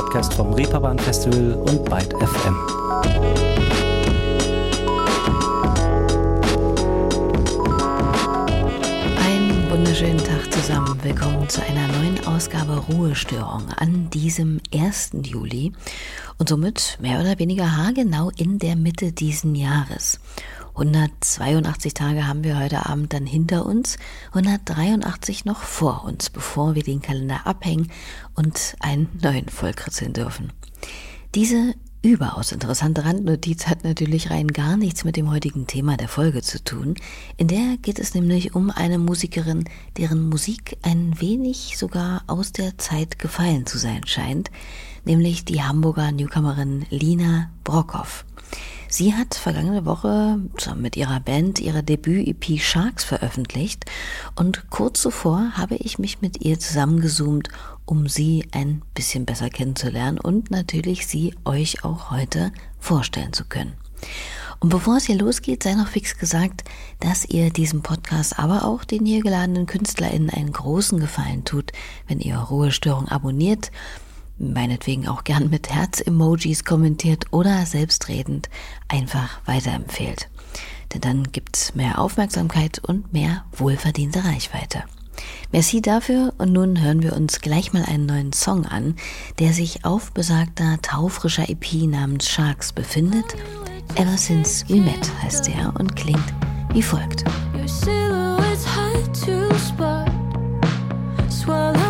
Podcast vom Reeperbahn Festival und Byte FM. Einen wunderschönen Tag zusammen. Willkommen zu einer neuen Ausgabe Ruhestörung an diesem 1. Juli und somit mehr oder weniger haargenau in der Mitte diesen Jahres. 182 Tage haben wir heute Abend dann hinter uns, 183 noch vor uns, bevor wir den Kalender abhängen und einen neuen vollkritzeln dürfen. Diese überaus interessante Randnotiz hat natürlich rein gar nichts mit dem heutigen Thema der Folge zu tun. In der geht es nämlich um eine Musikerin, deren Musik ein wenig sogar aus der Zeit gefallen zu sein scheint, nämlich die Hamburger Newcomerin Lina Brockhoff. Sie hat vergangene Woche mit ihrer Band ihre Debüt-EP Sharks veröffentlicht und kurz zuvor habe ich mich mit ihr zusammengezoomt, um sie ein bisschen besser kennenzulernen und natürlich sie euch auch heute vorstellen zu können. Und bevor es hier losgeht, sei noch fix gesagt, dass ihr diesem Podcast, aber auch den hier geladenen KünstlerInnen einen großen Gefallen tut, wenn ihr Ruhestörung abonniert meinetwegen auch gern mit Herz-Emojis kommentiert oder selbstredend einfach weiterempfehlt. Denn dann gibt's mehr Aufmerksamkeit und mehr wohlverdiente Reichweite. Merci dafür und nun hören wir uns gleich mal einen neuen Song an, der sich auf besagter taufrischer EP namens Sharks befindet. Ever Since We Met heißt er und klingt wie folgt. Your Auszug aus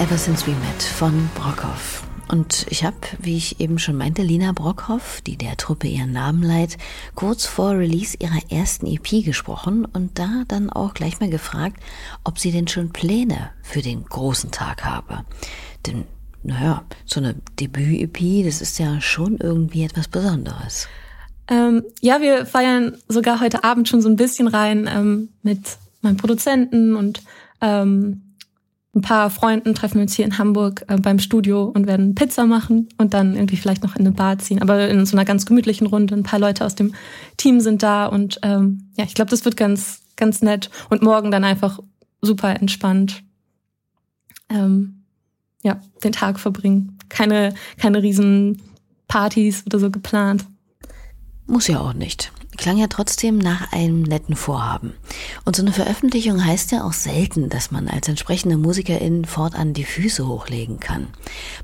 Ever Since We Met von Brockhoff. Und ich habe, wie ich eben schon meinte, Lina Brockhoff, die der Truppe ihren Namen leiht, kurz vor Release ihrer ersten EP gesprochen und da dann auch gleich mal gefragt, ob sie denn schon Pläne für den großen Tag habe. Denn, naja, so eine Debüt-EP, das ist ja schon irgendwie etwas Besonderes. Ähm, ja, wir feiern sogar heute Abend schon so ein bisschen rein ähm, mit meinem Produzenten und ähm, ein paar Freunden treffen wir uns hier in Hamburg äh, beim Studio und werden Pizza machen und dann irgendwie vielleicht noch in eine Bar ziehen. Aber in so einer ganz gemütlichen Runde. Ein paar Leute aus dem Team sind da und ähm, ja, ich glaube, das wird ganz, ganz nett. Und morgen dann einfach super entspannt. Ähm, ja, den Tag verbringen. Keine, keine riesen Partys oder so geplant. Muss ja auch nicht klang ja trotzdem nach einem netten Vorhaben. Und so eine Veröffentlichung heißt ja auch selten, dass man als entsprechende Musikerin fortan die Füße hochlegen kann.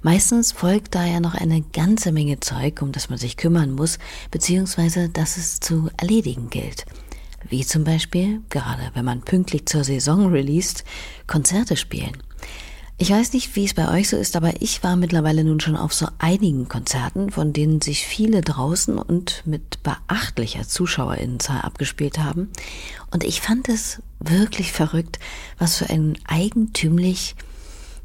Meistens folgt da ja noch eine ganze Menge Zeug, um das man sich kümmern muss, beziehungsweise dass es zu erledigen gilt. Wie zum Beispiel, gerade wenn man pünktlich zur Saison released, Konzerte spielen. Ich weiß nicht, wie es bei euch so ist, aber ich war mittlerweile nun schon auf so einigen Konzerten, von denen sich viele draußen und mit beachtlicher Zuschauerinnenzahl abgespielt haben. Und ich fand es wirklich verrückt, was für ein eigentümlich,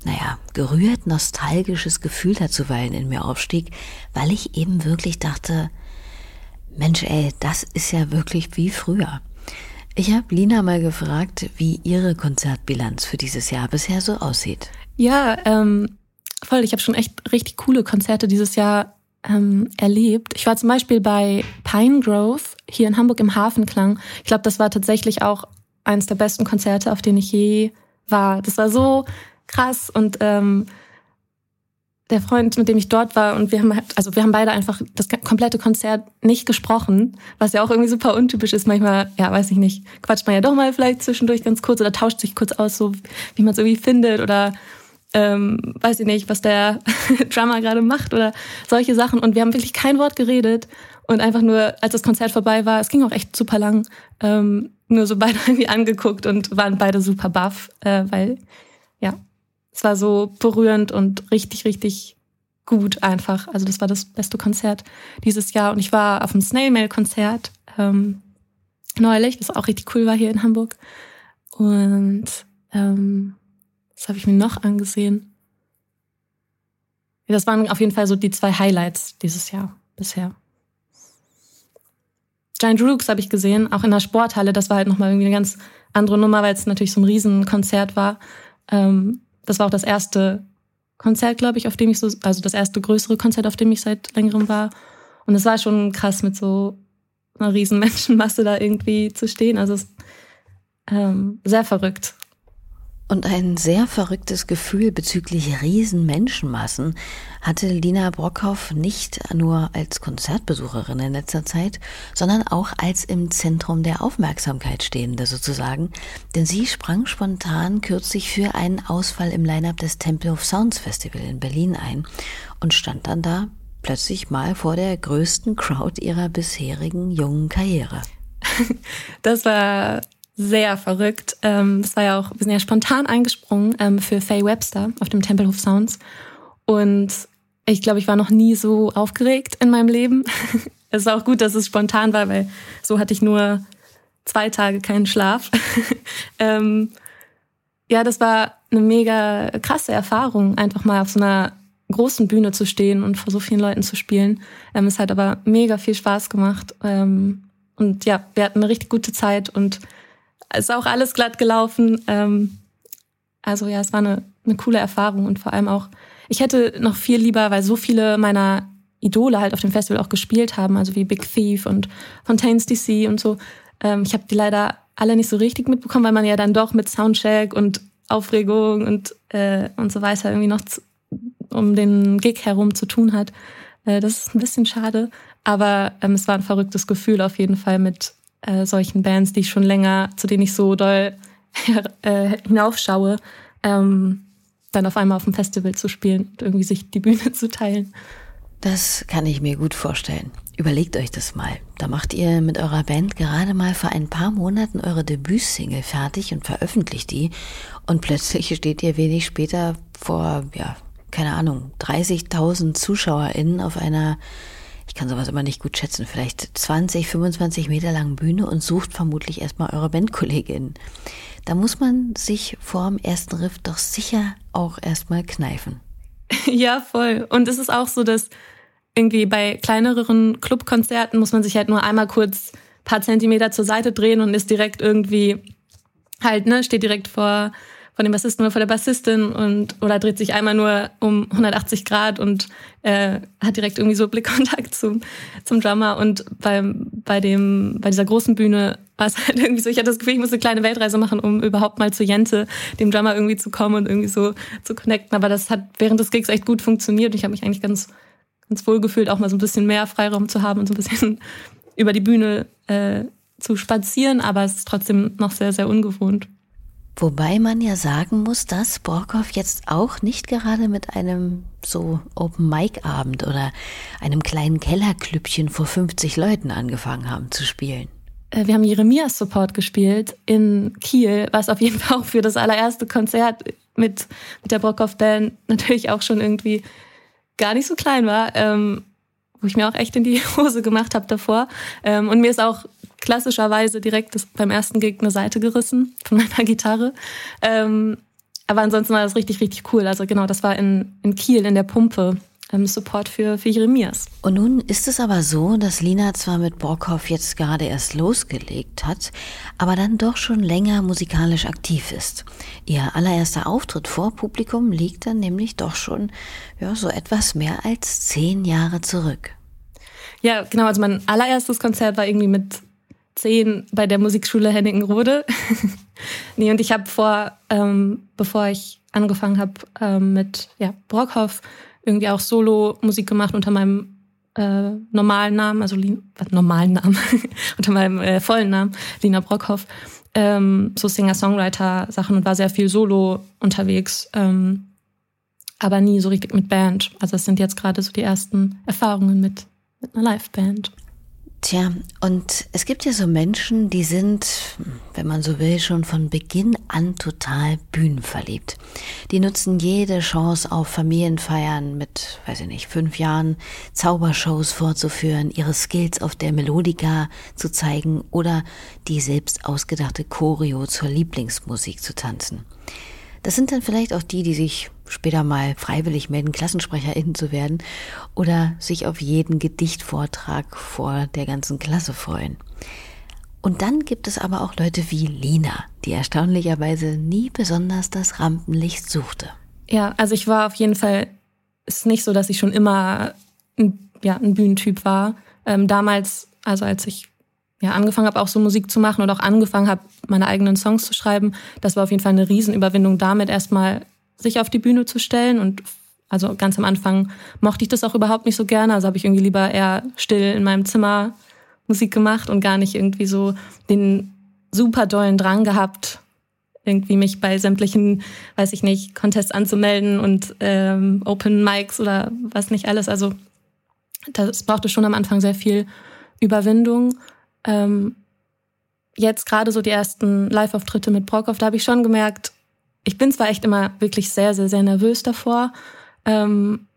naja, gerührt nostalgisches Gefühl da zuweilen in mir aufstieg, weil ich eben wirklich dachte, Mensch, ey, das ist ja wirklich wie früher. Ich habe Lina mal gefragt, wie ihre Konzertbilanz für dieses Jahr bisher so aussieht. Ja, ähm, voll. Ich habe schon echt richtig coole Konzerte dieses Jahr ähm, erlebt. Ich war zum Beispiel bei Pine Grove hier in Hamburg im Hafenklang. Ich glaube, das war tatsächlich auch eines der besten Konzerte, auf denen ich je war. Das war so krass und ähm, der Freund, mit dem ich dort war, und wir haben halt, also wir haben beide einfach das komplette Konzert nicht gesprochen, was ja auch irgendwie super untypisch ist. Manchmal, ja, weiß ich nicht, quatscht man ja doch mal vielleicht zwischendurch ganz kurz oder tauscht sich kurz aus, so wie man es irgendwie findet oder ähm, weiß ich nicht, was der Drummer gerade macht oder solche Sachen. Und wir haben wirklich kein Wort geredet und einfach nur, als das Konzert vorbei war, es ging auch echt super lang, ähm, nur so beide irgendwie angeguckt und waren beide super baff, äh, weil es war so berührend und richtig, richtig gut einfach. Also das war das beste Konzert dieses Jahr. Und ich war auf dem Snail Mail Konzert ähm, neulich, was auch richtig cool war hier in Hamburg. Und ähm, was habe ich mir noch angesehen? Das waren auf jeden Fall so die zwei Highlights dieses Jahr bisher. Giant Rooks habe ich gesehen, auch in der Sporthalle. Das war halt nochmal irgendwie eine ganz andere Nummer, weil es natürlich so ein Riesenkonzert war. Ähm, das war auch das erste Konzert, glaube ich, auf dem ich so, also das erste größere Konzert, auf dem ich seit längerem war. Und es war schon krass, mit so einer riesen Menschenmasse da irgendwie zu stehen. Also es, ähm, sehr verrückt. Und ein sehr verrücktes Gefühl bezüglich riesen Menschenmassen hatte Lina Brockhoff nicht nur als Konzertbesucherin in letzter Zeit, sondern auch als im Zentrum der Aufmerksamkeit stehende sozusagen, denn sie sprang spontan kürzlich für einen Ausfall im Line-up des Temple of Sounds Festival in Berlin ein und stand dann da plötzlich mal vor der größten Crowd ihrer bisherigen jungen Karriere. Das war sehr verrückt. Ähm, das war ja auch, wir sind ja spontan eingesprungen ähm, für Faye Webster auf dem Templehof Sounds. Und ich glaube, ich war noch nie so aufgeregt in meinem Leben. es ist auch gut, dass es spontan war, weil so hatte ich nur zwei Tage keinen Schlaf. ähm, ja, das war eine mega krasse Erfahrung, einfach mal auf so einer großen Bühne zu stehen und vor so vielen Leuten zu spielen. Ähm, es hat aber mega viel Spaß gemacht. Ähm, und ja, wir hatten eine richtig gute Zeit und ist auch alles glatt gelaufen. Ähm, also ja, es war eine, eine coole Erfahrung und vor allem auch, ich hätte noch viel lieber, weil so viele meiner Idole halt auf dem Festival auch gespielt haben, also wie Big Thief und Fontaines DC und so. Ähm, ich habe die leider alle nicht so richtig mitbekommen, weil man ja dann doch mit Soundcheck und Aufregung und, äh, und so weiter irgendwie noch zu, um den Gig herum zu tun hat. Äh, das ist ein bisschen schade, aber ähm, es war ein verrücktes Gefühl auf jeden Fall mit äh, solchen Bands, die ich schon länger, zu denen ich so doll äh, hinaufschaue, ähm, dann auf einmal auf dem Festival zu spielen und irgendwie sich die Bühne zu teilen. Das kann ich mir gut vorstellen. Überlegt euch das mal. Da macht ihr mit eurer Band gerade mal vor ein paar Monaten eure Debütsingle fertig und veröffentlicht die. Und plötzlich steht ihr wenig später vor, ja, keine Ahnung, 30.000 ZuschauerInnen auf einer kann sowas immer nicht gut schätzen, vielleicht 20, 25 Meter langen Bühne und sucht vermutlich erstmal eure Bandkollegin. Da muss man sich vor dem ersten Riff doch sicher auch erstmal kneifen. Ja, voll. Und es ist auch so, dass irgendwie bei kleineren Clubkonzerten muss man sich halt nur einmal kurz paar Zentimeter zur Seite drehen und ist direkt irgendwie halt, ne, steht direkt vor von dem Bassisten oder von der Bassistin und oder dreht sich einmal nur um 180 Grad und äh, hat direkt irgendwie so Blickkontakt zum, zum Drummer. Und beim, bei dem, bei dieser großen Bühne war es halt irgendwie so, ich hatte das Gefühl, ich muss eine kleine Weltreise machen, um überhaupt mal zu Jente, dem Drummer irgendwie zu kommen und irgendwie so zu connecten. Aber das hat während des Gigs echt gut funktioniert. Ich habe mich eigentlich ganz, ganz wohl gefühlt, auch mal so ein bisschen mehr Freiraum zu haben und so ein bisschen über die Bühne äh, zu spazieren, aber es ist trotzdem noch sehr, sehr ungewohnt. Wobei man ja sagen muss, dass Borkhoff jetzt auch nicht gerade mit einem so Open-Mic-Abend oder einem kleinen Kellerklüppchen vor 50 Leuten angefangen haben zu spielen. Äh, wir haben Jeremias Support gespielt in Kiel, was auf jeden Fall auch für das allererste Konzert mit, mit der Borkhoff Band natürlich auch schon irgendwie gar nicht so klein war, ähm, wo ich mir auch echt in die Hose gemacht habe davor. Ähm, und mir ist auch klassischerweise direkt das, beim ersten Gig eine Seite gerissen von meiner Gitarre. Ähm, aber ansonsten war das richtig, richtig cool. Also genau, das war in, in Kiel in der Pumpe. Ähm, Support für, für Jeremias. Und nun ist es aber so, dass Lina zwar mit Brockhoff jetzt gerade erst losgelegt hat, aber dann doch schon länger musikalisch aktiv ist. Ihr allererster Auftritt vor Publikum liegt dann nämlich doch schon ja, so etwas mehr als zehn Jahre zurück. Ja, genau. Also mein allererstes Konzert war irgendwie mit zehn bei der Musikschule Hennigenrode. nee, und ich habe vor, ähm, bevor ich angefangen habe ähm, mit ja, Brockhoff, irgendwie auch Solo-Musik gemacht unter meinem äh, normalen Namen, also was, normalen Namen, unter meinem äh, vollen Namen, Lina Brockhoff, ähm, so Singer-Songwriter-Sachen und war sehr viel Solo unterwegs, ähm, aber nie so richtig mit Band. Also das sind jetzt gerade so die ersten Erfahrungen mit, mit einer Live-Band. Tja, und es gibt ja so Menschen, die sind, wenn man so will, schon von Beginn an total bühnenverliebt. Die nutzen jede Chance auf Familienfeiern mit, weiß ich nicht, fünf Jahren Zaubershows vorzuführen, ihre Skills auf der Melodika zu zeigen oder die selbst ausgedachte Choreo zur Lieblingsmusik zu tanzen. Das sind dann vielleicht auch die, die sich später mal freiwillig melden, KlassensprecherInnen zu werden oder sich auf jeden Gedichtvortrag vor der ganzen Klasse freuen. Und dann gibt es aber auch Leute wie Lina, die erstaunlicherweise nie besonders das Rampenlicht suchte. Ja, also ich war auf jeden Fall, ist nicht so, dass ich schon immer ein, ja, ein Bühnentyp war. Ähm, damals, also als ich ja, angefangen habe, auch so Musik zu machen und auch angefangen habe, meine eigenen Songs zu schreiben, das war auf jeden Fall eine Riesenüberwindung, damit erstmal sich auf die Bühne zu stellen. Und also ganz am Anfang mochte ich das auch überhaupt nicht so gerne. Also habe ich irgendwie lieber eher still in meinem Zimmer Musik gemacht und gar nicht irgendwie so den super dollen Drang gehabt, irgendwie mich bei sämtlichen, weiß ich nicht, Contests anzumelden und ähm, Open Mics oder was nicht alles. Also das brauchte schon am Anfang sehr viel Überwindung. Ähm, jetzt gerade so die ersten Live-Auftritte mit Brockhoff, da habe ich schon gemerkt, ich bin zwar echt immer wirklich sehr, sehr, sehr nervös davor, ähm,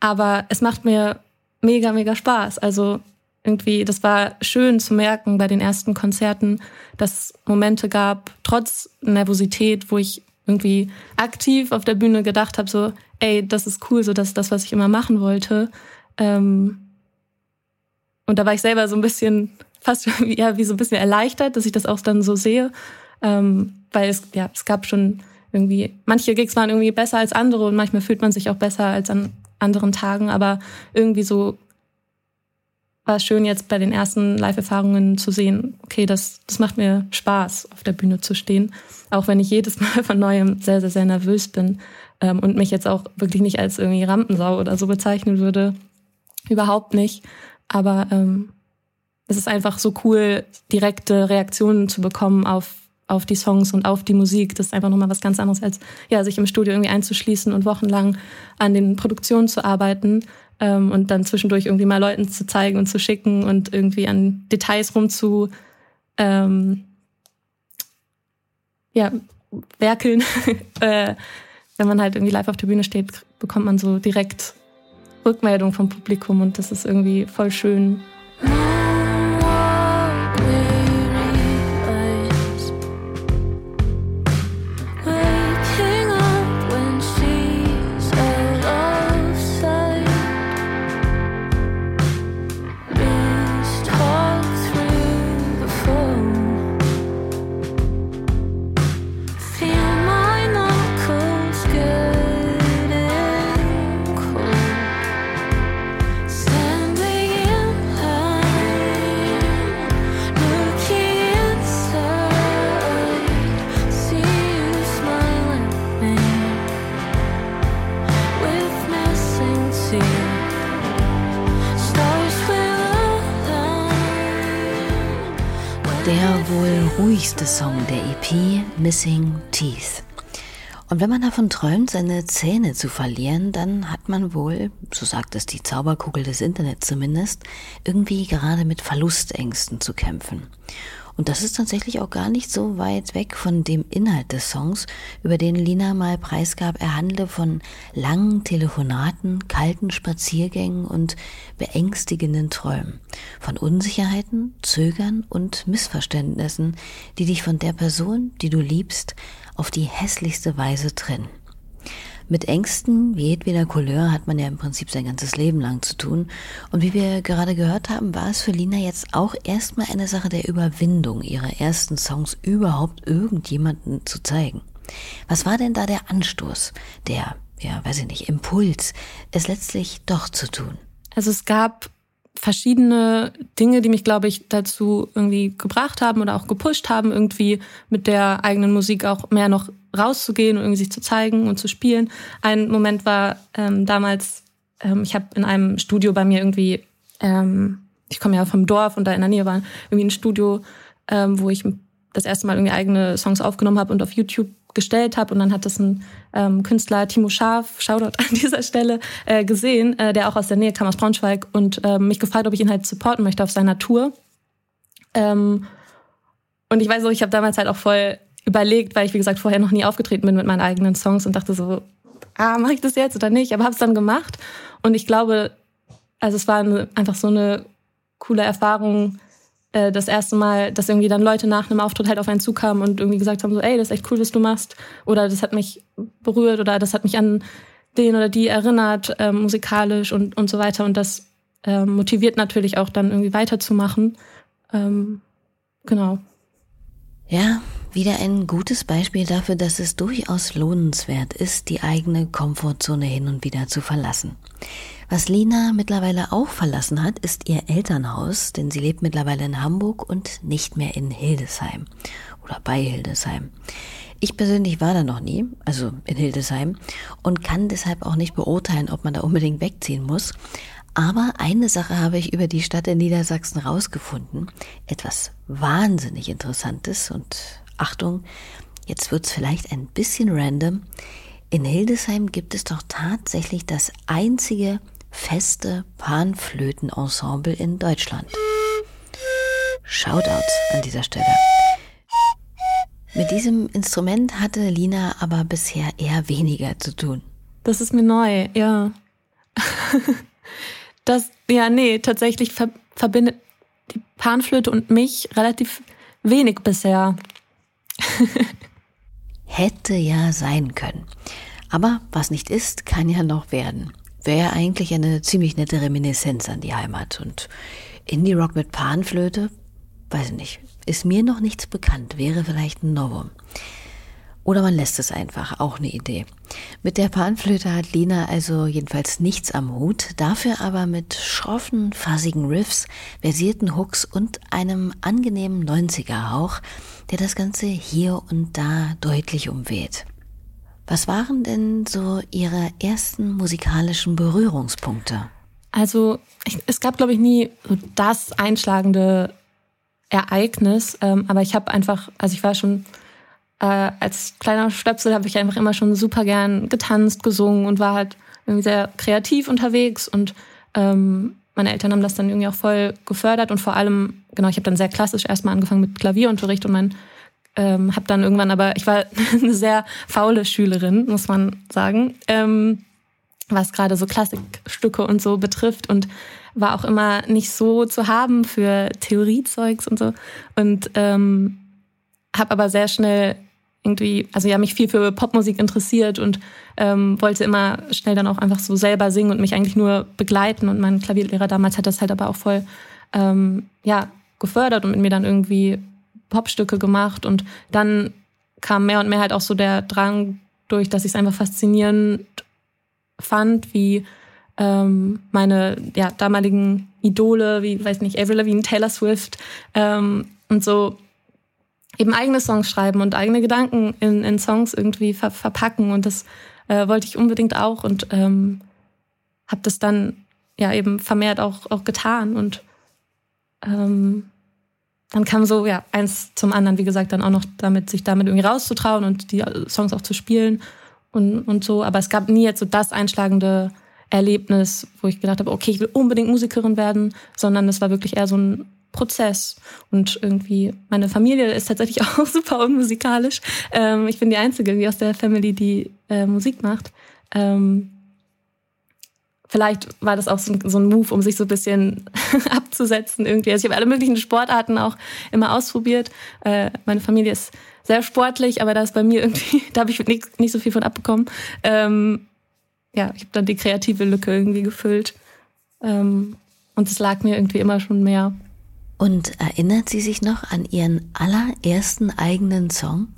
aber es macht mir mega, mega Spaß. Also irgendwie, das war schön zu merken bei den ersten Konzerten, dass es Momente gab, trotz Nervosität, wo ich irgendwie aktiv auf der Bühne gedacht habe, so, ey, das ist cool, so das ist das, was ich immer machen wollte. Ähm, und da war ich selber so ein bisschen fast ja, wie so ein bisschen erleichtert, dass ich das auch dann so sehe. Ähm, weil es, ja, es gab schon irgendwie, manche Gigs waren irgendwie besser als andere und manchmal fühlt man sich auch besser als an anderen Tagen, aber irgendwie so war es schön, jetzt bei den ersten Live-Erfahrungen zu sehen, okay, das, das macht mir Spaß, auf der Bühne zu stehen. Auch wenn ich jedes Mal von neuem sehr, sehr, sehr nervös bin ähm, und mich jetzt auch wirklich nicht als irgendwie Rampensau oder so bezeichnen würde. Überhaupt nicht. Aber ähm, es ist einfach so cool, direkte Reaktionen zu bekommen auf, auf die Songs und auf die Musik. Das ist einfach nochmal was ganz anderes, als ja, sich im Studio irgendwie einzuschließen und wochenlang an den Produktionen zu arbeiten ähm, und dann zwischendurch irgendwie mal Leuten zu zeigen und zu schicken und irgendwie an Details rumzu ähm, ja, werkeln. äh, wenn man halt irgendwie live auf der Bühne steht, bekommt man so direkt Rückmeldung vom Publikum und das ist irgendwie voll schön. Missing Teeth. Und wenn man davon träumt, seine Zähne zu verlieren, dann hat man wohl, so sagt es die Zauberkugel des Internets zumindest, irgendwie gerade mit Verlustängsten zu kämpfen. Und das ist tatsächlich auch gar nicht so weit weg von dem Inhalt des Songs, über den Lina mal preisgab. Er handle von langen Telefonaten, kalten Spaziergängen und beängstigenden Träumen. Von Unsicherheiten, Zögern und Missverständnissen, die dich von der Person, die du liebst, auf die hässlichste Weise trennen. Mit Ängsten wie jedweder Couleur hat man ja im Prinzip sein ganzes Leben lang zu tun. Und wie wir gerade gehört haben, war es für Lina jetzt auch erstmal eine Sache der Überwindung, ihre ersten Songs überhaupt irgendjemanden zu zeigen. Was war denn da der Anstoß, der, ja, weiß ich nicht, Impuls, es letztlich doch zu tun? Also es gab verschiedene Dinge, die mich, glaube ich, dazu irgendwie gebracht haben oder auch gepusht haben, irgendwie mit der eigenen Musik auch mehr noch rauszugehen und irgendwie sich zu zeigen und zu spielen. Ein Moment war ähm, damals, ähm, ich habe in einem Studio bei mir irgendwie, ähm, ich komme ja vom Dorf und da in der Nähe war irgendwie ein Studio, ähm, wo ich das erste Mal irgendwie eigene Songs aufgenommen habe und auf YouTube gestellt habe. Und dann hat das ein ähm, Künstler, Timo Scharf, Shoutout an dieser Stelle, äh, gesehen, äh, der auch aus der Nähe kam, aus Braunschweig, und äh, mich gefragt, ob ich ihn halt supporten möchte auf seiner Tour. Ähm, und ich weiß so, ich habe damals halt auch voll überlegt, weil ich, wie gesagt, vorher noch nie aufgetreten bin mit meinen eigenen Songs und dachte so, ah, mache ich das jetzt oder nicht? Aber habe es dann gemacht. Und ich glaube, also es war eine, einfach so eine coole Erfahrung, äh, das erste Mal, dass irgendwie dann Leute nach einem Auftritt halt auf einen zukamen und irgendwie gesagt haben, so, ey, das ist echt cool, was du machst. Oder das hat mich berührt oder das hat mich an den oder die erinnert, äh, musikalisch und, und so weiter. Und das äh, motiviert natürlich auch dann irgendwie weiterzumachen. Ähm, genau. Ja, wieder ein gutes Beispiel dafür, dass es durchaus lohnenswert ist, die eigene Komfortzone hin und wieder zu verlassen. Was Lina mittlerweile auch verlassen hat, ist ihr Elternhaus, denn sie lebt mittlerweile in Hamburg und nicht mehr in Hildesheim oder bei Hildesheim. Ich persönlich war da noch nie, also in Hildesheim, und kann deshalb auch nicht beurteilen, ob man da unbedingt wegziehen muss. Aber eine Sache habe ich über die Stadt in Niedersachsen rausgefunden. Etwas wahnsinnig Interessantes und Achtung, jetzt wird's vielleicht ein bisschen random. In Hildesheim gibt es doch tatsächlich das einzige feste Panflötenensemble in Deutschland. Shoutouts an dieser Stelle. Mit diesem Instrument hatte Lina aber bisher eher weniger zu tun. Das ist mir neu, ja. Das, ja, nee, tatsächlich ver verbindet die Panflöte und mich relativ wenig bisher. Hätte ja sein können. Aber was nicht ist, kann ja noch werden wäre eigentlich eine ziemlich nette Reminiszenz an die Heimat. Und Indie-Rock mit Panflöte, weiß ich nicht, ist mir noch nichts bekannt, wäre vielleicht ein Novum. Oder man lässt es einfach, auch eine Idee. Mit der Panflöte hat Lina also jedenfalls nichts am Hut, dafür aber mit schroffen, fassigen Riffs, versierten Hooks und einem angenehmen 90er-Hauch, der das Ganze hier und da deutlich umweht. Was waren denn so Ihre ersten musikalischen Berührungspunkte? Also ich, es gab, glaube ich, nie so das einschlagende Ereignis, ähm, aber ich habe einfach, also ich war schon äh, als kleiner Stöpsel habe ich einfach immer schon super gern getanzt, gesungen und war halt irgendwie sehr kreativ unterwegs und ähm, meine Eltern haben das dann irgendwie auch voll gefördert und vor allem, genau, ich habe dann sehr klassisch erstmal angefangen mit Klavierunterricht und mein ähm, habe dann irgendwann aber, ich war eine sehr faule Schülerin, muss man sagen, ähm, was gerade so Klassikstücke und so betrifft und war auch immer nicht so zu haben für Theoriezeugs und so. Und ähm, habe aber sehr schnell irgendwie, also ja, mich viel für Popmusik interessiert und ähm, wollte immer schnell dann auch einfach so selber singen und mich eigentlich nur begleiten. Und mein Klavierlehrer damals hat das halt aber auch voll, ähm, ja, gefördert und mit mir dann irgendwie Popstücke gemacht und dann kam mehr und mehr halt auch so der Drang durch, dass ich es einfach faszinierend fand, wie ähm, meine ja, damaligen Idole, wie, weiß nicht, Avril Lavigne, Taylor Swift ähm, und so eben eigene Songs schreiben und eigene Gedanken in, in Songs irgendwie ver verpacken und das äh, wollte ich unbedingt auch und ähm, habe das dann ja eben vermehrt auch, auch getan und ähm, dann kam so, ja, eins zum anderen, wie gesagt, dann auch noch damit, sich damit irgendwie rauszutrauen und die Songs auch zu spielen und, und so. Aber es gab nie jetzt so das einschlagende Erlebnis, wo ich gedacht habe, okay, ich will unbedingt Musikerin werden, sondern es war wirklich eher so ein Prozess. Und irgendwie, meine Familie ist tatsächlich auch super unmusikalisch. Ähm, ich bin die Einzige wie aus der Family, die äh, Musik macht. Ähm, vielleicht war das auch so ein, so ein Move, um sich so ein bisschen abzusetzen irgendwie. Also ich habe alle möglichen Sportarten auch immer ausprobiert. Äh, meine Familie ist sehr sportlich, aber da ist bei mir irgendwie, da habe ich nicht, nicht so viel von abbekommen. Ähm, ja, ich habe dann die kreative Lücke irgendwie gefüllt. Ähm, und es lag mir irgendwie immer schon mehr. Und erinnert sie sich noch an ihren allerersten eigenen Song?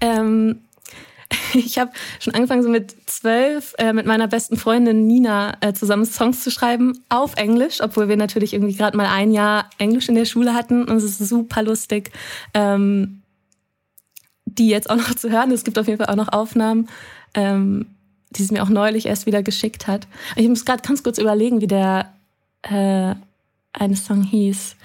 Ähm, ich habe schon angefangen, so mit zwölf äh, mit meiner besten Freundin Nina äh, zusammen Songs zu schreiben auf Englisch, obwohl wir natürlich irgendwie gerade mal ein Jahr Englisch in der Schule hatten und es ist super lustig, ähm, die jetzt auch noch zu hören. Es gibt auf jeden Fall auch noch Aufnahmen, ähm, die sie mir auch neulich erst wieder geschickt hat. Ich muss gerade ganz kurz überlegen, wie der äh, eine Song hieß.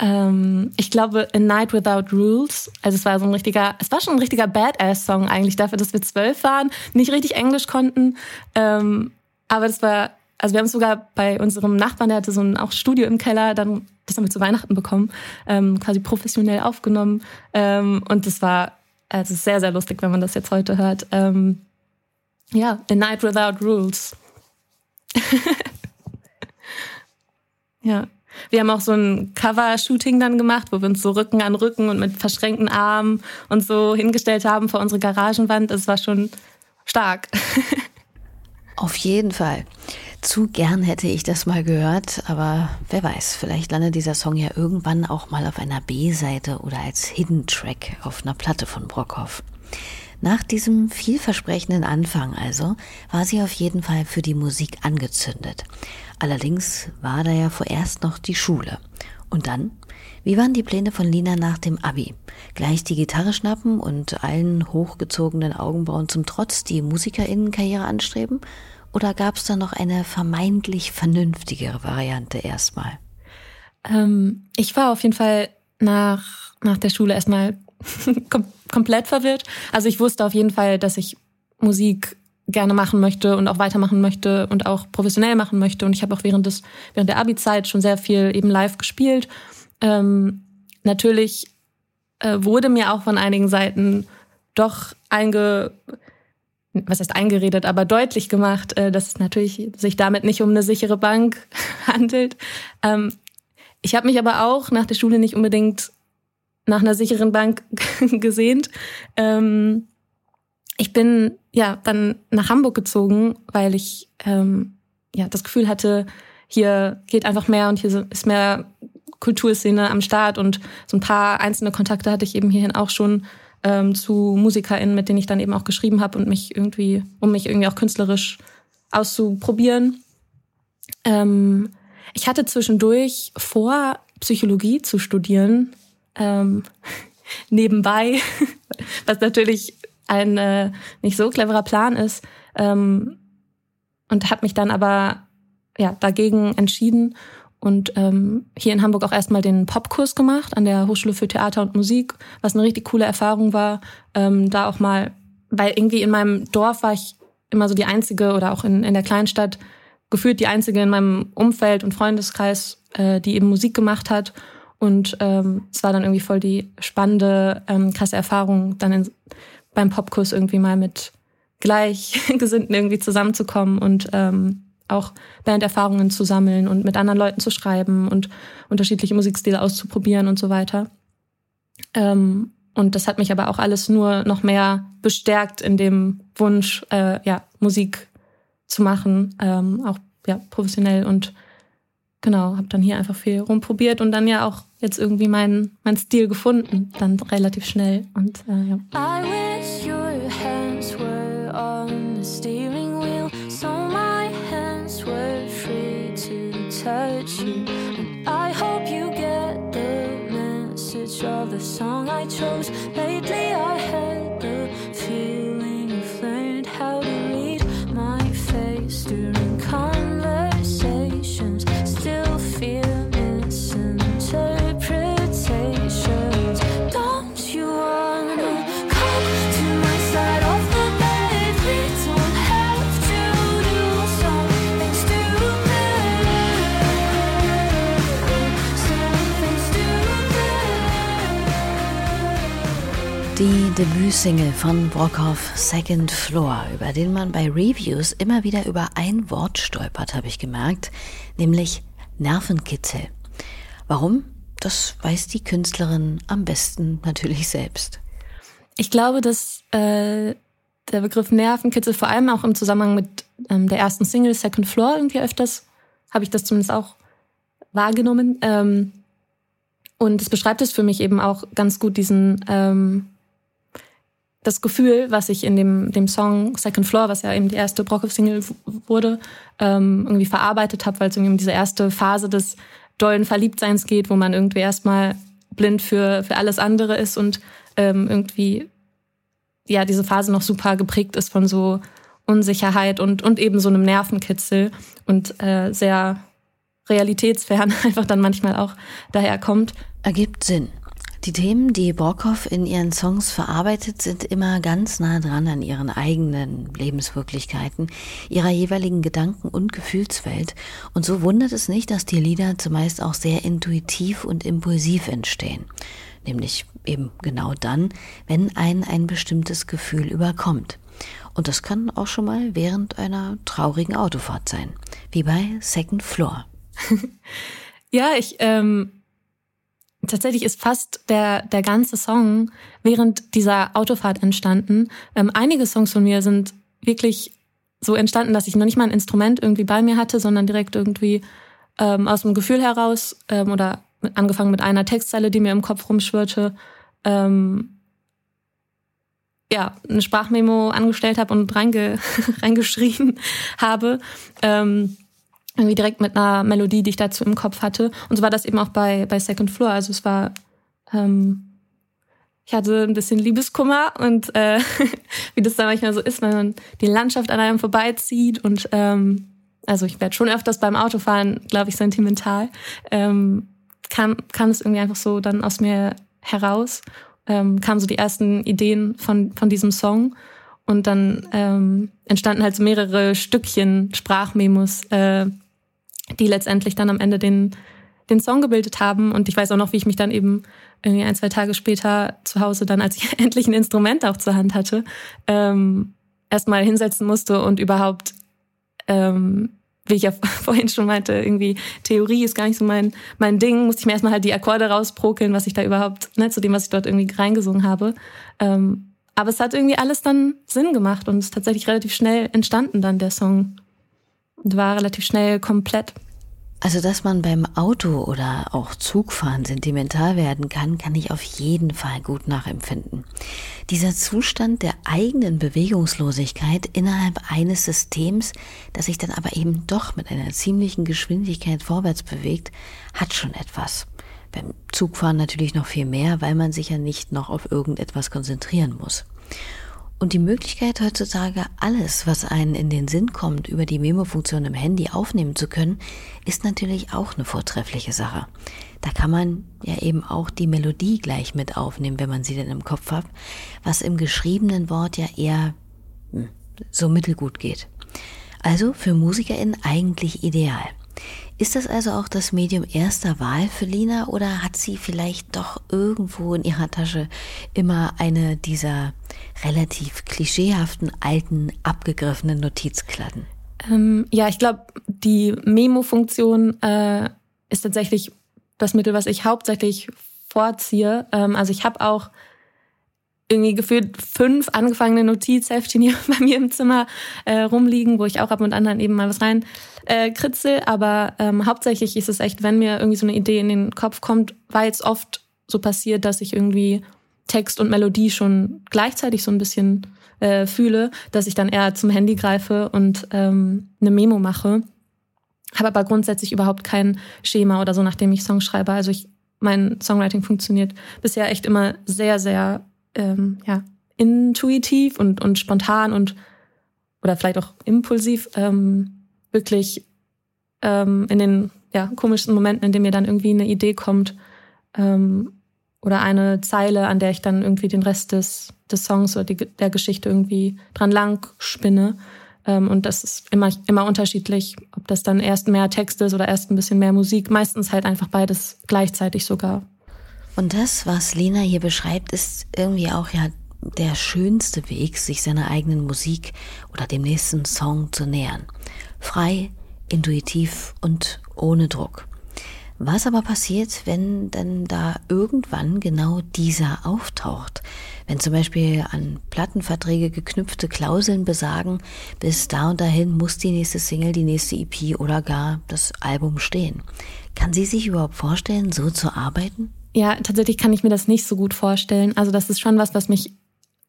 Ähm, ich glaube, A Night Without Rules. Also es war so ein richtiger, es war schon ein richtiger Badass-Song eigentlich dafür, dass wir zwölf waren, nicht richtig Englisch konnten. Ähm, aber das war, also wir haben es sogar bei unserem Nachbarn, der hatte so ein auch Studio im Keller, dann das haben wir zu Weihnachten bekommen, ähm, quasi professionell aufgenommen. Ähm, und das war also sehr, sehr lustig, wenn man das jetzt heute hört. Ähm, ja, A Night Without Rules. ja. Wir haben auch so ein Cover-Shooting dann gemacht, wo wir uns so Rücken an Rücken und mit verschränkten Armen und so hingestellt haben vor unsere Garagenwand. Das war schon stark. Auf jeden Fall. Zu gern hätte ich das mal gehört, aber wer weiß, vielleicht landet dieser Song ja irgendwann auch mal auf einer B-Seite oder als Hidden Track auf einer Platte von Brockhoff. Nach diesem vielversprechenden Anfang also war sie auf jeden Fall für die Musik angezündet. Allerdings war da ja vorerst noch die Schule. Und dann? Wie waren die Pläne von Lina nach dem Abi? Gleich die Gitarre schnappen und allen hochgezogenen Augenbrauen zum Trotz die Musikerinnenkarriere anstreben? Oder gab es da noch eine vermeintlich vernünftigere Variante erstmal? Ähm, ich war auf jeden Fall nach, nach der Schule erstmal kom komplett verwirrt. Also ich wusste auf jeden Fall, dass ich Musik gerne machen möchte und auch weitermachen möchte und auch professionell machen möchte. Und ich habe auch während des während der Abi-Zeit schon sehr viel eben live gespielt. Ähm, natürlich äh, wurde mir auch von einigen Seiten doch einge was heißt eingeredet, aber deutlich gemacht, äh, dass es natürlich sich damit nicht um eine sichere Bank handelt. Ähm, ich habe mich aber auch nach der Schule nicht unbedingt nach einer sicheren Bank gesehnt. Ähm, ich bin ja dann nach Hamburg gezogen, weil ich ähm, ja das Gefühl hatte, hier geht einfach mehr und hier ist mehr Kulturszene am Start und so ein paar einzelne Kontakte hatte ich eben hierhin auch schon ähm, zu MusikerInnen, mit denen ich dann eben auch geschrieben habe und mich irgendwie, um mich irgendwie auch künstlerisch auszuprobieren. Ähm, ich hatte zwischendurch vor, Psychologie zu studieren, ähm, nebenbei, was natürlich ein äh, nicht so cleverer Plan ist. Ähm, und habe mich dann aber ja dagegen entschieden und ähm, hier in Hamburg auch erstmal den Popkurs gemacht an der Hochschule für Theater und Musik, was eine richtig coole Erfahrung war. Ähm, da auch mal, weil irgendwie in meinem Dorf war ich immer so die einzige oder auch in, in der Kleinstadt gefühlt die einzige in meinem Umfeld und Freundeskreis, äh, die eben Musik gemacht hat. Und ähm, es war dann irgendwie voll die spannende, ähm, krasse Erfahrung, dann in, beim Popkurs irgendwie mal mit Gleichgesinnten irgendwie zusammenzukommen und ähm, auch Banderfahrungen zu sammeln und mit anderen Leuten zu schreiben und unterschiedliche Musikstile auszuprobieren und so weiter. Ähm, und das hat mich aber auch alles nur noch mehr bestärkt in dem Wunsch, äh, ja, Musik zu machen, ähm, auch ja, professionell und genau, habe dann hier einfach viel rumprobiert und dann ja auch jetzt irgendwie meinen mein Stil gefunden, dann relativ schnell und äh, ja. touch you. And I hope you get the message of the song I chose. Lately, I Debütsingle von Brockhoff Second Floor, über den man bei Reviews immer wieder über ein Wort stolpert, habe ich gemerkt, nämlich Nervenkitzel. Warum? Das weiß die Künstlerin am besten natürlich selbst. Ich glaube, dass äh, der Begriff Nervenkitzel vor allem auch im Zusammenhang mit ähm, der ersten Single Second Floor irgendwie öfters, habe ich das zumindest auch wahrgenommen. Ähm, und es beschreibt es für mich eben auch ganz gut diesen ähm, das Gefühl, was ich in dem, dem Song Second Floor, was ja eben die erste Brockhoff-Single wurde, ähm, irgendwie verarbeitet habe, weil es irgendwie um diese erste Phase des dollen Verliebtseins geht, wo man irgendwie erstmal blind für, für alles andere ist und ähm, irgendwie ja diese Phase noch super geprägt ist von so Unsicherheit und, und eben so einem Nervenkitzel und äh, sehr realitätsfern einfach dann manchmal auch daherkommt. Ergibt Sinn. Die Themen, die Brockhoff in ihren Songs verarbeitet, sind immer ganz nah dran an ihren eigenen Lebenswirklichkeiten, ihrer jeweiligen Gedanken- und Gefühlswelt. Und so wundert es nicht, dass die Lieder zumeist auch sehr intuitiv und impulsiv entstehen. Nämlich eben genau dann, wenn einen ein bestimmtes Gefühl überkommt. Und das kann auch schon mal während einer traurigen Autofahrt sein, wie bei Second Floor. ja, ich ähm, tatsächlich ist fast der, der ganze Song während dieser Autofahrt entstanden. Ähm, einige Songs von mir sind wirklich so entstanden, dass ich noch nicht mal ein Instrument irgendwie bei mir hatte, sondern direkt irgendwie ähm, aus dem Gefühl heraus ähm, oder mit, angefangen mit einer Textzeile, die mir im Kopf rumschwirrte, ähm, ja, eine Sprachmemo angestellt habe und reinge reingeschrien habe. Ähm, irgendwie direkt mit einer Melodie, die ich dazu im Kopf hatte. Und so war das eben auch bei, bei Second Floor. Also es war, ähm, ich hatte ein bisschen Liebeskummer und äh, wie das da manchmal so ist, wenn man die Landschaft an einem vorbeizieht und ähm, also ich werde schon öfters beim Autofahren, glaube ich, sentimental, ähm, kam, kam es irgendwie einfach so dann aus mir heraus, ähm, kamen so die ersten Ideen von, von diesem Song und dann ähm, entstanden halt so mehrere Stückchen Sprachmemos, äh, die letztendlich dann am Ende den, den Song gebildet haben. Und ich weiß auch noch, wie ich mich dann eben irgendwie ein, zwei Tage später zu Hause dann, als ich endlich ein Instrument auch zur Hand hatte, ähm, erstmal hinsetzen musste und überhaupt, ähm, wie ich ja vorhin schon meinte, irgendwie Theorie ist gar nicht so mein, mein Ding, musste ich mir erstmal halt die Akkorde rausprokeln, was ich da überhaupt, ne, zu dem, was ich dort irgendwie reingesungen habe. Ähm, aber es hat irgendwie alles dann Sinn gemacht und ist tatsächlich relativ schnell entstanden dann der Song und war relativ schnell komplett. Also, dass man beim Auto oder auch Zugfahren sentimental werden kann, kann ich auf jeden Fall gut nachempfinden. Dieser Zustand der eigenen Bewegungslosigkeit innerhalb eines Systems, das sich dann aber eben doch mit einer ziemlichen Geschwindigkeit vorwärts bewegt, hat schon etwas. Beim Zugfahren natürlich noch viel mehr, weil man sich ja nicht noch auf irgendetwas konzentrieren muss. Und die Möglichkeit heutzutage, alles, was einen in den Sinn kommt, über die Memo-Funktion im Handy aufnehmen zu können, ist natürlich auch eine vortreffliche Sache. Da kann man ja eben auch die Melodie gleich mit aufnehmen, wenn man sie denn im Kopf hat, was im geschriebenen Wort ja eher hm, so mittelgut geht. Also für MusikerInnen eigentlich ideal. Ist das also auch das Medium erster Wahl für Lina oder hat sie vielleicht doch irgendwo in ihrer Tasche immer eine dieser relativ klischeehaften, alten, abgegriffenen Notizkladden? Ähm, ja, ich glaube, die Memo-Funktion äh, ist tatsächlich das Mittel, was ich hauptsächlich vorziehe. Ähm, also ich habe auch irgendwie gefühlt fünf angefangene Notizheftchen hier bei mir im Zimmer äh, rumliegen, wo ich auch ab und an dann eben mal was rein äh, kritzel. Aber ähm, hauptsächlich ist es echt, wenn mir irgendwie so eine Idee in den Kopf kommt, weil es oft so passiert, dass ich irgendwie Text und Melodie schon gleichzeitig so ein bisschen äh, fühle, dass ich dann eher zum Handy greife und ähm, eine Memo mache. Habe aber grundsätzlich überhaupt kein Schema oder so, nachdem ich Songs schreibe. Also ich, mein Songwriting funktioniert bisher echt immer sehr, sehr ähm, ja, intuitiv und, und spontan und oder vielleicht auch impulsiv ähm, wirklich ähm, in den ja, komischsten Momenten, in denen mir dann irgendwie eine Idee kommt ähm, oder eine Zeile, an der ich dann irgendwie den Rest des, des Songs oder die, der Geschichte irgendwie dran lang spinne. Ähm, und das ist immer, immer unterschiedlich, ob das dann erst mehr Text ist oder erst ein bisschen mehr Musik. Meistens halt einfach beides gleichzeitig sogar. Und das, was Lena hier beschreibt, ist irgendwie auch ja der schönste Weg, sich seiner eigenen Musik oder dem nächsten Song zu nähern. Frei, intuitiv und ohne Druck. Was aber passiert, wenn dann da irgendwann genau dieser auftaucht? Wenn zum Beispiel an Plattenverträge geknüpfte Klauseln besagen, bis da und dahin muss die nächste Single, die nächste EP oder gar das Album stehen. Kann sie sich überhaupt vorstellen, so zu arbeiten? Ja, tatsächlich kann ich mir das nicht so gut vorstellen. Also das ist schon was, was mich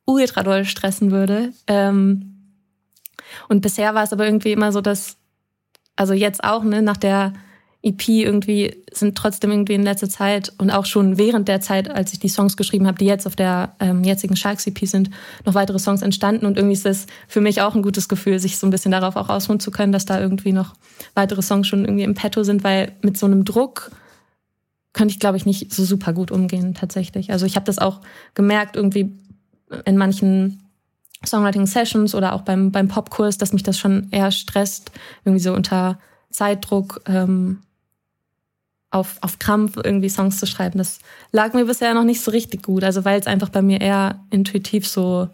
ultra doll stressen würde. Ähm, und bisher war es aber irgendwie immer so, dass, also jetzt auch, ne, nach der EP irgendwie sind trotzdem irgendwie in letzter Zeit und auch schon während der Zeit, als ich die Songs geschrieben habe, die jetzt auf der ähm, jetzigen Sharks EP sind, noch weitere Songs entstanden. Und irgendwie ist das für mich auch ein gutes Gefühl, sich so ein bisschen darauf auch ausruhen zu können, dass da irgendwie noch weitere Songs schon irgendwie im Petto sind, weil mit so einem Druck könnte ich, glaube ich, nicht so super gut umgehen tatsächlich. Also ich habe das auch gemerkt irgendwie in manchen Songwriting-Sessions oder auch beim, beim Popkurs, dass mich das schon eher stresst, irgendwie so unter Zeitdruck ähm, auf, auf Krampf irgendwie Songs zu schreiben. Das lag mir bisher noch nicht so richtig gut. Also weil es einfach bei mir eher intuitiv so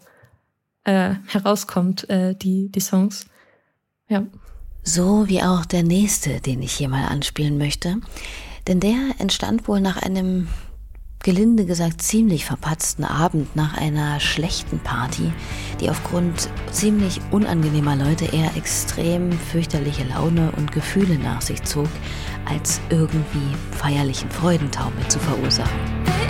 äh, herauskommt, äh, die, die Songs. Ja. So wie auch der nächste, den ich hier mal anspielen möchte. Denn der entstand wohl nach einem gelinde gesagt ziemlich verpatzten Abend nach einer schlechten Party, die aufgrund ziemlich unangenehmer Leute eher extrem fürchterliche Laune und Gefühle nach sich zog, als irgendwie feierlichen Freudentaumel zu verursachen.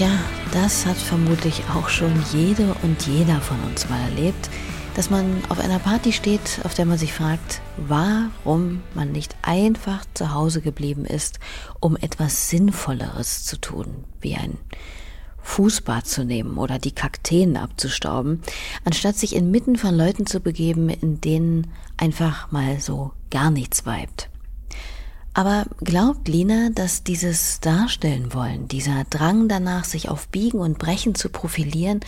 Tja, das hat vermutlich auch schon jede und jeder von uns mal erlebt, dass man auf einer Party steht, auf der man sich fragt, warum man nicht einfach zu Hause geblieben ist, um etwas Sinnvolleres zu tun, wie ein Fußbad zu nehmen oder die Kakteen abzustauben, anstatt sich inmitten von Leuten zu begeben, in denen einfach mal so gar nichts weibt. Aber glaubt Lina, dass dieses Darstellen wollen, dieser Drang danach, sich auf Biegen und Brechen zu profilieren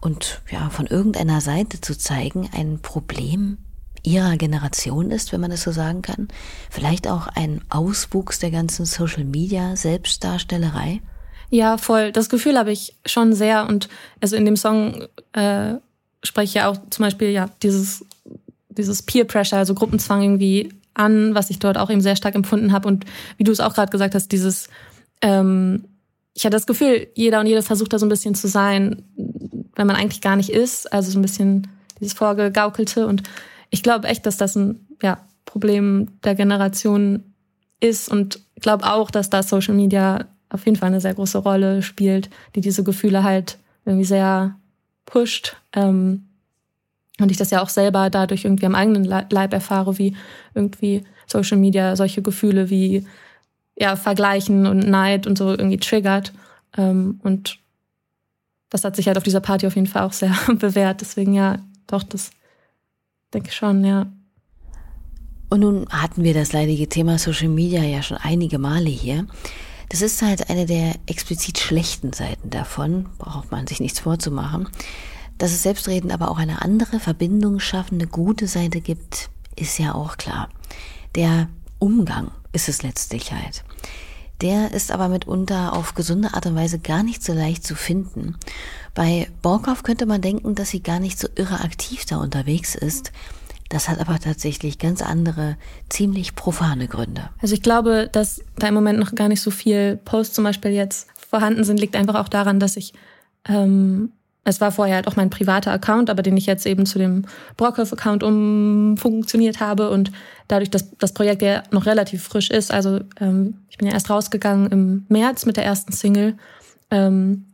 und ja, von irgendeiner Seite zu zeigen, ein Problem ihrer Generation ist, wenn man es so sagen kann? Vielleicht auch ein Auswuchs der ganzen Social Media Selbstdarstellerei? Ja, voll. Das Gefühl habe ich schon sehr. Und also in dem Song äh, spreche ich ja auch zum Beispiel ja dieses, dieses Peer Pressure, also Gruppenzwang irgendwie an, was ich dort auch eben sehr stark empfunden habe. Und wie du es auch gerade gesagt hast, dieses, ähm, ich hatte das Gefühl, jeder und jede versucht da so ein bisschen zu sein, wenn man eigentlich gar nicht ist. Also so ein bisschen dieses Vorgegaukelte. Und ich glaube echt, dass das ein ja, Problem der Generation ist und glaube auch, dass da Social Media auf jeden Fall eine sehr große Rolle spielt, die diese Gefühle halt irgendwie sehr pusht. Ähm, und ich das ja auch selber dadurch irgendwie am eigenen Leib erfahre, wie irgendwie Social Media solche Gefühle wie ja Vergleichen und Neid und so irgendwie triggert. Ähm, und das hat sich halt auf dieser Party auf jeden Fall auch sehr bewährt. Deswegen ja, doch, das denke ich schon, ja. Und nun hatten wir das leidige Thema Social Media ja schon einige Male hier. Das ist halt eine der explizit schlechten Seiten davon, braucht man sich nichts vorzumachen. Dass es Selbstreden aber auch eine andere Verbindung schaffende gute Seite gibt, ist ja auch klar. Der Umgang ist es letztlich halt. Der ist aber mitunter auf gesunde Art und Weise gar nicht so leicht zu finden. Bei Borkow könnte man denken, dass sie gar nicht so irre aktiv da unterwegs ist. Das hat aber tatsächlich ganz andere, ziemlich profane Gründe. Also ich glaube, dass da im Moment noch gar nicht so viel Posts zum Beispiel jetzt vorhanden sind, liegt einfach auch daran, dass ich ähm, es war vorher halt auch mein privater Account, aber den ich jetzt eben zu dem Brockhoff-Account umfunktioniert habe und dadurch, dass das Projekt ja noch relativ frisch ist, also ähm, ich bin ja erst rausgegangen im März mit der ersten Single, ähm,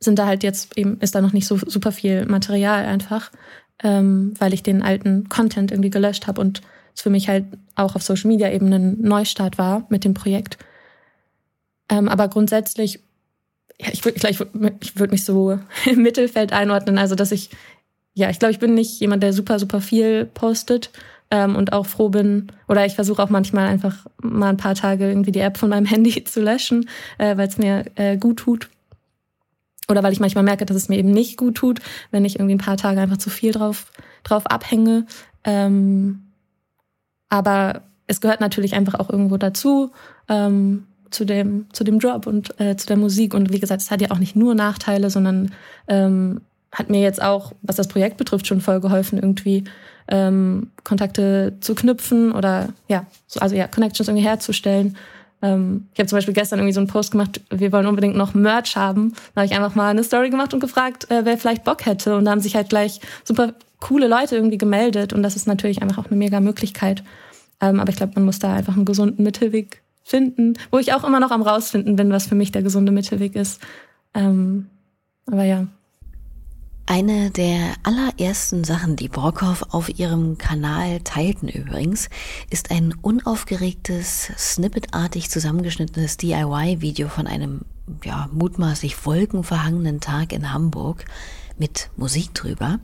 sind da halt jetzt eben, ist da noch nicht so super viel Material einfach, ähm, weil ich den alten Content irgendwie gelöscht habe und es für mich halt auch auf Social Media eben ein Neustart war mit dem Projekt. Ähm, aber grundsätzlich ja, ich würde ich ich würd mich so im Mittelfeld einordnen. Also, dass ich, ja, ich glaube, ich bin nicht jemand, der super, super viel postet ähm, und auch froh bin. Oder ich versuche auch manchmal einfach mal ein paar Tage irgendwie die App von meinem Handy zu löschen, äh, weil es mir äh, gut tut. Oder weil ich manchmal merke, dass es mir eben nicht gut tut, wenn ich irgendwie ein paar Tage einfach zu viel drauf, drauf abhänge. Ähm, aber es gehört natürlich einfach auch irgendwo dazu, ähm, zu dem, zu dem Job und äh, zu der Musik. Und wie gesagt, es hat ja auch nicht nur Nachteile, sondern ähm, hat mir jetzt auch, was das Projekt betrifft, schon voll geholfen, irgendwie ähm, Kontakte zu knüpfen oder ja, so, also ja, Connections irgendwie herzustellen. Ähm, ich habe zum Beispiel gestern irgendwie so einen Post gemacht, wir wollen unbedingt noch Merch haben. Da habe ich einfach mal eine Story gemacht und gefragt, äh, wer vielleicht Bock hätte. Und da haben sich halt gleich super coole Leute irgendwie gemeldet. Und das ist natürlich einfach auch eine mega Möglichkeit. Ähm, aber ich glaube, man muss da einfach einen gesunden Mittelweg finden, wo ich auch immer noch am rausfinden bin, was für mich der gesunde Mittelweg ist. Ähm, aber ja. Eine der allerersten Sachen, die Brockhoff auf ihrem Kanal teilten übrigens, ist ein unaufgeregtes, snippetartig zusammengeschnittenes DIY-Video von einem ja, mutmaßlich wolkenverhangenen Tag in Hamburg mit Musik drüber.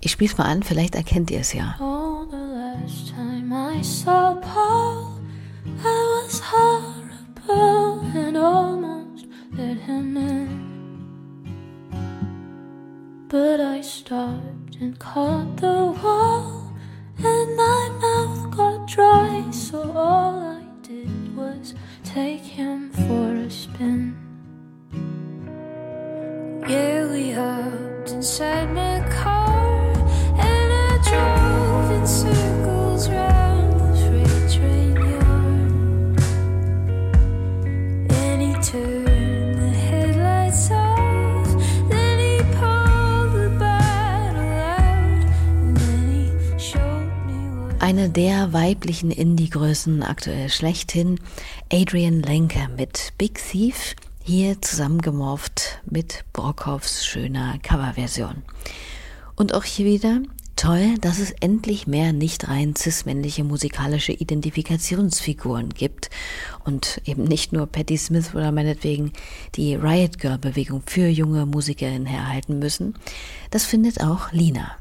Ich spiel's mal an, vielleicht erkennt ihr es ja. Oh, the last time I saw Paul, horrible and almost let him in. But I stopped and caught the wall, and my mouth got dry. So all I did was take him Eine der weiblichen Indie-Größen aktuell schlechthin, Adrian Lenker mit Big Thief, hier zusammengemorft mit Brockhoffs schöner Coverversion. Und auch hier wieder toll, dass es endlich mehr nicht rein cis-männliche musikalische Identifikationsfiguren gibt und eben nicht nur Patti Smith oder meinetwegen die Riot Girl Bewegung für junge Musikerinnen herhalten müssen. Das findet auch Lina.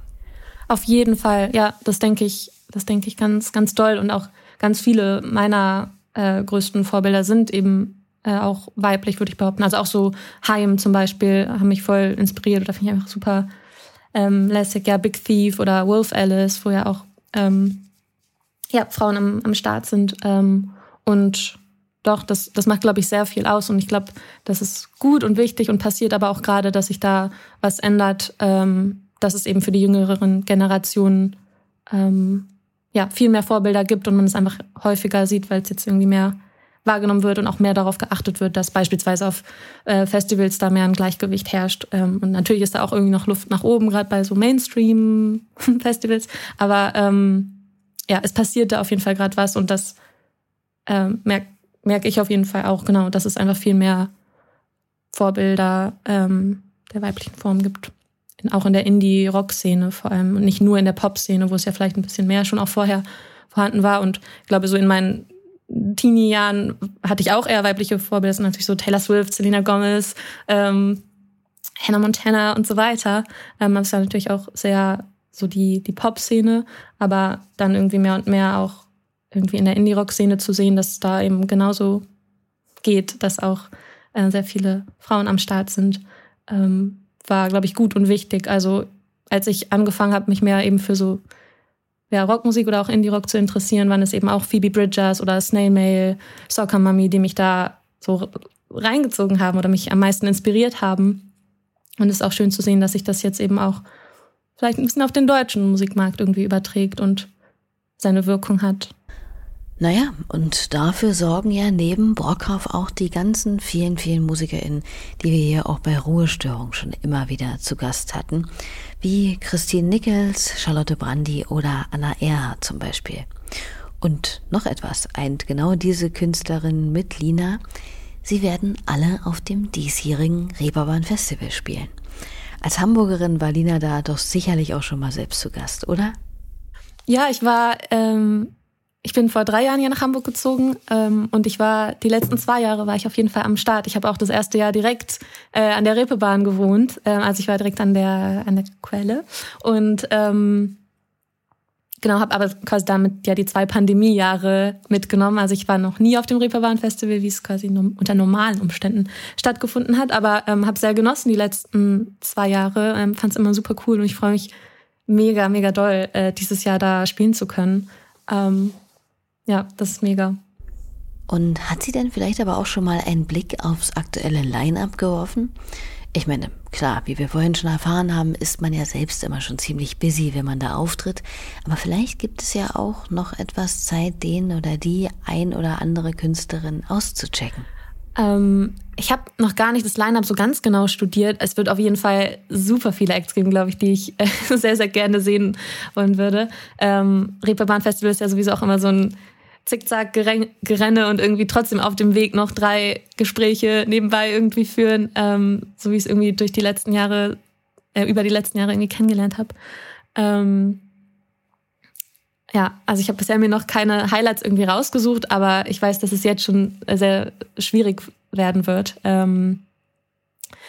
Auf jeden Fall, ja, das denke ich das denke ich ganz, ganz doll. Und auch ganz viele meiner äh, größten Vorbilder sind eben äh, auch weiblich, würde ich behaupten. Also auch so Haim zum Beispiel haben mich voll inspiriert oder finde ich einfach super ähm, lässig. Ja, Big Thief oder Wolf Alice, wo ja auch ähm, ja, Frauen am, am Start sind. Ähm, und doch, das, das macht, glaube ich, sehr viel aus. Und ich glaube, das ist gut und wichtig und passiert aber auch gerade, dass sich da was ändert, ähm, dass es eben für die jüngeren Generationen ähm, ja, viel mehr Vorbilder gibt und man es einfach häufiger sieht, weil es jetzt irgendwie mehr wahrgenommen wird und auch mehr darauf geachtet wird, dass beispielsweise auf äh, Festivals da mehr ein Gleichgewicht herrscht. Ähm, und natürlich ist da auch irgendwie noch Luft nach oben, gerade bei so Mainstream-Festivals. Aber ähm, ja, es passiert da auf jeden Fall gerade was und das ähm, merke merk ich auf jeden Fall auch, genau, dass es einfach viel mehr Vorbilder ähm, der weiblichen Form gibt auch in der Indie-Rock-Szene vor allem und nicht nur in der Pop-Szene, wo es ja vielleicht ein bisschen mehr schon auch vorher vorhanden war. Und ich glaube, so in meinen Teenie-Jahren hatte ich auch eher weibliche Vorbilder. Das sind natürlich so Taylor Swift, Selena Gomez, ähm, Hannah Montana und so weiter. Ähm, das ja natürlich auch sehr so die, die Pop-Szene, aber dann irgendwie mehr und mehr auch irgendwie in der Indie-Rock-Szene zu sehen, dass da eben genauso geht, dass auch äh, sehr viele Frauen am Start sind. Ähm, war, glaube ich, gut und wichtig. Also als ich angefangen habe, mich mehr eben für so ja, Rockmusik oder auch Indie-Rock zu interessieren, waren es eben auch Phoebe Bridgers oder Snail Mail, Soccer Mummy, die mich da so reingezogen haben oder mich am meisten inspiriert haben. Und es ist auch schön zu sehen, dass sich das jetzt eben auch vielleicht ein bisschen auf den deutschen Musikmarkt irgendwie überträgt und seine Wirkung hat. Naja, und dafür sorgen ja neben Brockhoff auch die ganzen vielen, vielen MusikerInnen, die wir hier auch bei Ruhestörung schon immer wieder zu Gast hatten, wie Christine Nichols, Charlotte Brandy oder Anna Erhardt zum Beispiel. Und noch etwas eint genau diese Künstlerin mit Lina. Sie werden alle auf dem diesjährigen Reeperbahn Festival spielen. Als Hamburgerin war Lina da doch sicherlich auch schon mal selbst zu Gast, oder? Ja, ich war ähm, ich bin vor drei Jahren hier nach Hamburg gezogen ähm, und ich war die letzten zwei Jahre war ich auf jeden Fall am Start. Ich habe auch das erste Jahr direkt äh, an der Reeperbahn gewohnt, äh, also ich war direkt an der an der Quelle und ähm, genau habe aber quasi damit ja die zwei Pandemiejahre mitgenommen. Also ich war noch nie auf dem Reeperbahn Festival, wie es quasi unter normalen Umständen stattgefunden hat, aber ähm, habe sehr genossen die letzten zwei Jahre, ähm, fand es immer super cool und ich freue mich mega mega doll äh, dieses Jahr da spielen zu können. Ähm, ja, das ist mega. Und hat sie denn vielleicht aber auch schon mal einen Blick aufs aktuelle Line-up geworfen? Ich meine, klar, wie wir vorhin schon erfahren haben, ist man ja selbst immer schon ziemlich busy, wenn man da auftritt. Aber vielleicht gibt es ja auch noch etwas Zeit, den oder die ein oder andere Künstlerin auszuchecken. Ähm, ich habe noch gar nicht das Line-up so ganz genau studiert. Es wird auf jeden Fall super viele Acts geben, glaube ich, die ich äh, sehr, sehr gerne sehen wollen würde. Ähm, Reeperbahn Festival ist ja sowieso auch immer so ein Zickzack-Gerenne und irgendwie trotzdem auf dem Weg noch drei Gespräche nebenbei irgendwie führen, ähm, so wie ich es irgendwie durch die letzten Jahre, äh, über die letzten Jahre irgendwie kennengelernt habe. Ähm, ja, also ich habe bisher mir noch keine Highlights irgendwie rausgesucht, aber ich weiß, dass es jetzt schon sehr schwierig werden wird, ähm,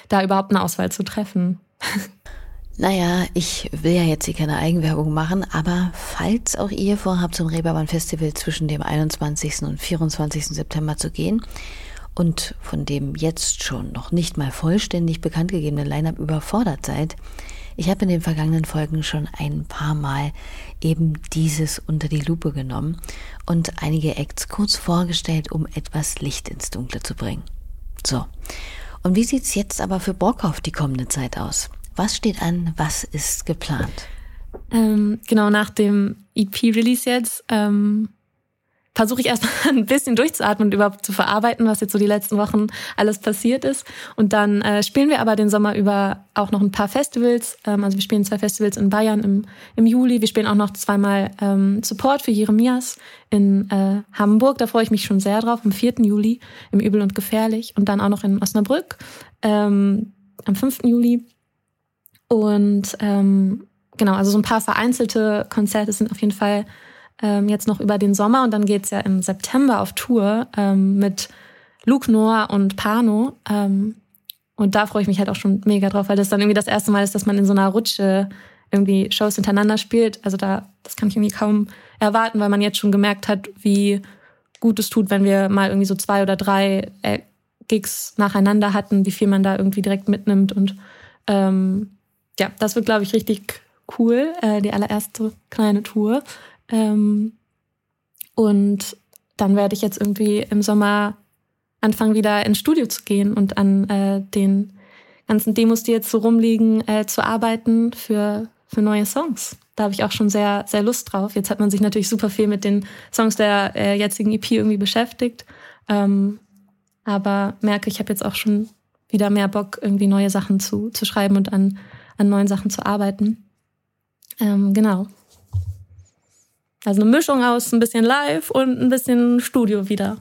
da überhaupt eine Auswahl zu treffen. Naja, ich will ja jetzt hier keine Eigenwerbung machen, aber falls auch ihr vorhabt, zum Reeperbahn Festival zwischen dem 21. und 24. September zu gehen und von dem jetzt schon noch nicht mal vollständig bekannt gegebenen Line-Up überfordert seid, ich habe in den vergangenen Folgen schon ein paar Mal eben dieses unter die Lupe genommen und einige Acts kurz vorgestellt, um etwas Licht ins Dunkle zu bringen. So. Und wie sieht's jetzt aber für Brockhoff die kommende Zeit aus? Was steht an? Was ist geplant? Ähm, genau nach dem EP-Release jetzt ähm, versuche ich erstmal ein bisschen durchzuatmen und überhaupt zu verarbeiten, was jetzt so die letzten Wochen alles passiert ist. Und dann äh, spielen wir aber den Sommer über auch noch ein paar Festivals. Ähm, also wir spielen zwei Festivals in Bayern im, im Juli. Wir spielen auch noch zweimal ähm, Support für Jeremias in äh, Hamburg. Da freue ich mich schon sehr drauf. Am 4. Juli im Übel und Gefährlich. Und dann auch noch in Osnabrück ähm, am 5. Juli. Und ähm, genau, also so ein paar vereinzelte Konzerte sind auf jeden Fall ähm, jetzt noch über den Sommer und dann geht's ja im September auf Tour ähm, mit Luke Noah und Pano. Ähm, und da freue ich mich halt auch schon mega drauf, weil das dann irgendwie das erste Mal ist, dass man in so einer Rutsche irgendwie Shows hintereinander spielt. Also da, das kann ich irgendwie kaum erwarten, weil man jetzt schon gemerkt hat, wie gut es tut, wenn wir mal irgendwie so zwei oder drei äh, Gigs nacheinander hatten, wie viel man da irgendwie direkt mitnimmt und ähm, ja, das wird, glaube ich, richtig cool, äh, die allererste kleine Tour. Ähm, und dann werde ich jetzt irgendwie im Sommer anfangen, wieder ins Studio zu gehen und an äh, den ganzen Demos, die jetzt so rumliegen, äh, zu arbeiten für, für neue Songs. Da habe ich auch schon sehr, sehr Lust drauf. Jetzt hat man sich natürlich super viel mit den Songs der äh, jetzigen EP irgendwie beschäftigt. Ähm, aber merke, ich habe jetzt auch schon wieder mehr Bock, irgendwie neue Sachen zu, zu schreiben und an an neuen Sachen zu arbeiten. Ähm, genau. Also eine Mischung aus ein bisschen live und ein bisschen Studio wieder.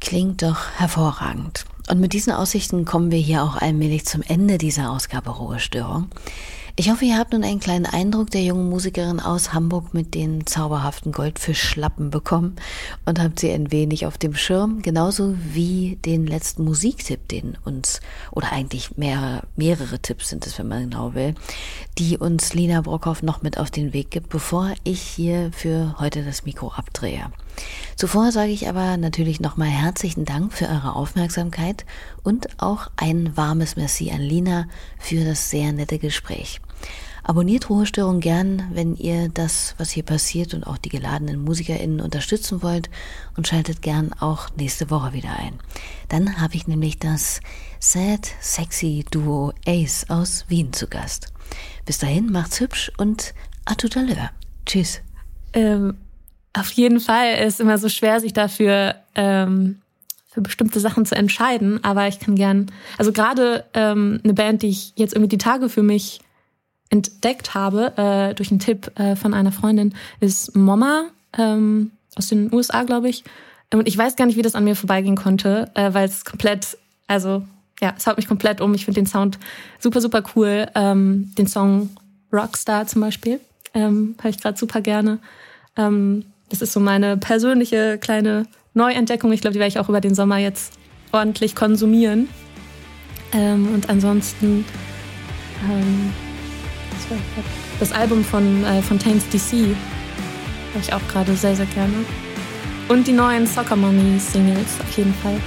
Klingt doch hervorragend. Und mit diesen Aussichten kommen wir hier auch allmählich zum Ende dieser Ausgabe Ruhestörung. Ich hoffe, ihr habt nun einen kleinen Eindruck der jungen Musikerin aus Hamburg mit den zauberhaften Goldfischschlappen bekommen und habt sie ein wenig auf dem Schirm, genauso wie den letzten Musiktipp, den uns, oder eigentlich mehrere, mehrere Tipps sind es, wenn man genau will, die uns Lina Brockhoff noch mit auf den Weg gibt, bevor ich hier für heute das Mikro abdrehe. Zuvor sage ich aber natürlich nochmal herzlichen Dank für eure Aufmerksamkeit und auch ein warmes Merci an Lina für das sehr nette Gespräch. Abonniert Ruhestörung gern, wenn ihr das, was hier passiert und auch die geladenen MusikerInnen unterstützen wollt und schaltet gern auch nächste Woche wieder ein. Dann habe ich nämlich das Sad Sexy Duo Ace aus Wien zu Gast. Bis dahin macht's hübsch und à tout à l'heure. Tschüss. Ähm, auf jeden Fall ist immer so schwer, sich dafür ähm, für bestimmte Sachen zu entscheiden. Aber ich kann gern, also gerade ähm, eine Band, die ich jetzt irgendwie die Tage für mich entdeckt habe, äh, durch einen Tipp äh, von einer Freundin, ist Mama ähm, aus den USA, glaube ich. Und ich weiß gar nicht, wie das an mir vorbeigehen konnte, äh, weil es komplett, also ja, es haut mich komplett um. Ich finde den Sound super, super cool. Ähm, den Song Rockstar zum Beispiel ähm, höre ich gerade super gerne. Ähm, das ist so meine persönliche kleine Neuentdeckung. Ich glaube, die werde ich auch über den Sommer jetzt ordentlich konsumieren. Ähm, und ansonsten ähm, das Album von äh, Fontaines DC höre ich auch gerade sehr, sehr gerne. Und die neuen Soccer Money Singles auf jeden Fall.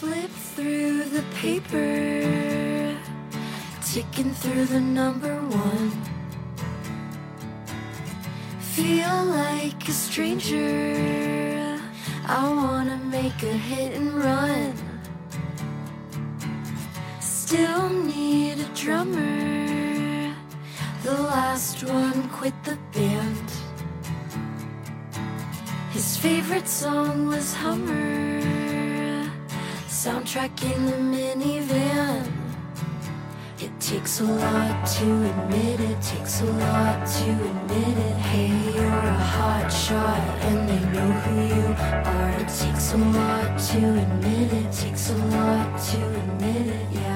Flip through the paper, ticking through the number one. feel like a stranger. I wanna make a hit and run. Still need a drummer. The last one quit the band. His favorite song was Hummer. Soundtrack in the minivan. It takes a lot to admit it, takes a lot to admit it. Hey, you're a hot shot and they know who you are. It takes a lot to admit it, takes a lot to admit it, yeah.